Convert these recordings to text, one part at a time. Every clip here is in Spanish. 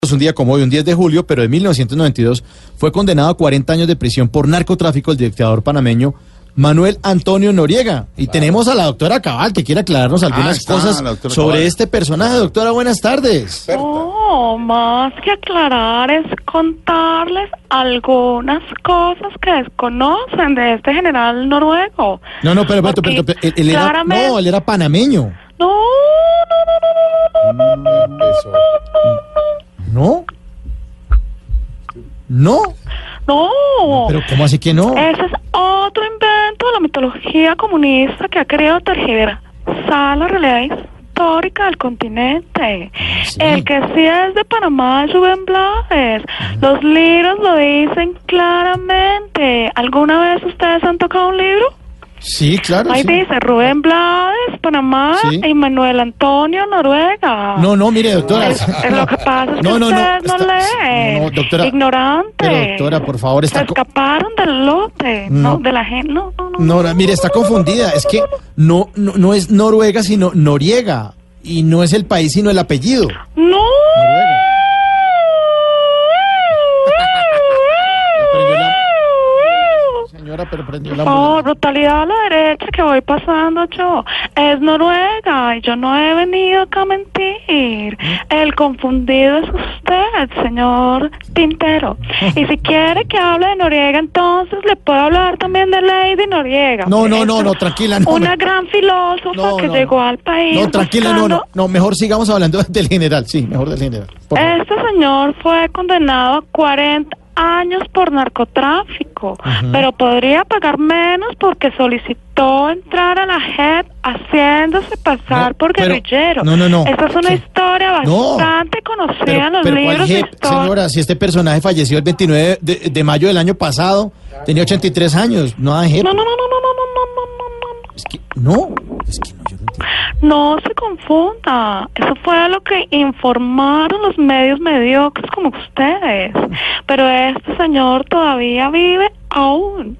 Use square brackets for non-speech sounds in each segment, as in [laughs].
Un día como hoy, un 10 de julio, pero de 1992, fue condenado a 40 años de prisión por narcotráfico el dictador panameño Manuel Antonio Noriega. Y tenemos a la doctora Cabal que quiere aclararnos algunas está, cosas sobre Cabal. este personaje. Doctora, buenas tardes. No, más que aclarar es contarles algunas cosas que desconocen de este general noruego. No, no, pero, pero, Porque pero, pero, él, él era, claramente- no, él era panameño. No, no, no, no, no, no, no, no, ¿No? ¿No? no, no. Pero ¿cómo así que no? Ese es otro invento de la mitología comunista que ha querido tergiversar la realidad histórica del continente. sí? El que sí es de Panamá es Rubén Blades. Los libros lo dicen claramente. ¿Alguna vez ustedes han tocado un libro? Sí, claro. Ahí sí. dice Rubén Blades, Panamá, Sí. y Manuel Antonio, Noruega. No, no, mire, doctora. Es, es lo que pasa es que No, no, no, ustedes no, está- leen. no, doctora. Ignorantes. Pero, doctora, por favor, está Se escaparon del lote, No. no, de la gente. No, no, no. No, no, mire, está confundida. Es que no, no, no es Noruega, sino Noriega. Y no es el país, sino el apellido. No. Noruega. Prendió la- Señora, pero prendió la Por favor, ambulancia. brutalidad a la derecha que voy pasando yo. Es Noruega y yo no he venido acá a mentir. El confundido es usted, señor Tintero. Y si quiere que hable de Noriega, entonces le puedo hablar también de Lady Noriega. No, no, no, no, tranquila, no. Una me- gran filósofa No, que no, llegó al país. No, tranquila, no, no. buscando- No, mejor sigamos hablando [laughs] del general. Sí, mejor del general. Este señor fue condenado a 40 años por narcotráfico, pero podría pagar menos porque solicitó entrar a la JEP haciéndose pasar por guerrillero. No, no, no. Esa es una historia bastante conocida en los pero, libros de historia. Señora, si este personaje falleció el 29 de, mayo del año pasado, tenía 83 años, no a JEP. No, no, no no. No. No se confunda. Eso fue lo que informaron los medios mediocres como ustedes. Pero este señor todavía vive aún.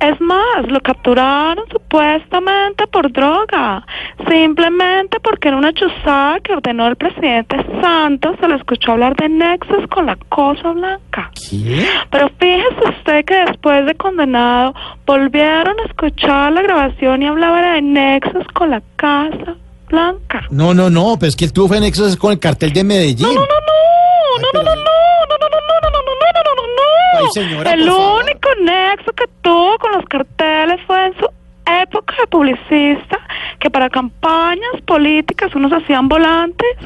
Es más, lo capturaron supuestamente por droga. Simplemente porque en una chuzada que ordenó el presidente Santos se le escuchó hablar de nexos con la cosa blanca. ¿Qué? Pero fíjese usted que después de condenado volvieron a escuchar la grabación y hablaba de nexos con la Casa Blanca. No, no, no, pero es que él tuvo nexos con el cartel de Medellín. No, no, no, no, no, no, no, no, no, no, no, no, no, no, no, no, no. Ay, señora, El por favor. único nexo que tuvo con los carteles fue en su época de publicista, que para campañas políticas unos hacían volantes,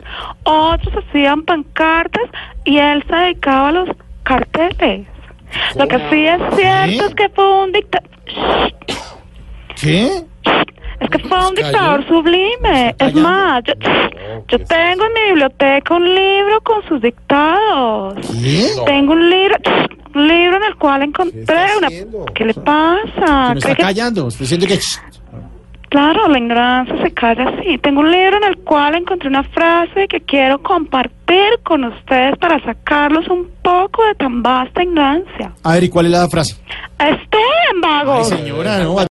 otros hacían pancartas y él se dedicaba a los carteles. Lo que sí es cierto ¿Qué? es que fue un dictador. ¿Qué? Es que fue un dictador sublime. Es más, yo, yo tengo en mi biblioteca un libro con sus dictados. ¿Qué? Tengo un libro, libro en el cual encontré una... ¿Qué le pasa? Se me está ¿Cree que- callando. Estoy diciendo que... Claro, la ignorancia se calla así. Tengo un libro en el cual encontré una frase que quiero compartir con ustedes para sacarlos un poco de tan vasta ignorancia. A ver, ¿y cuál es la frase? Estén, vagos. Señora, no.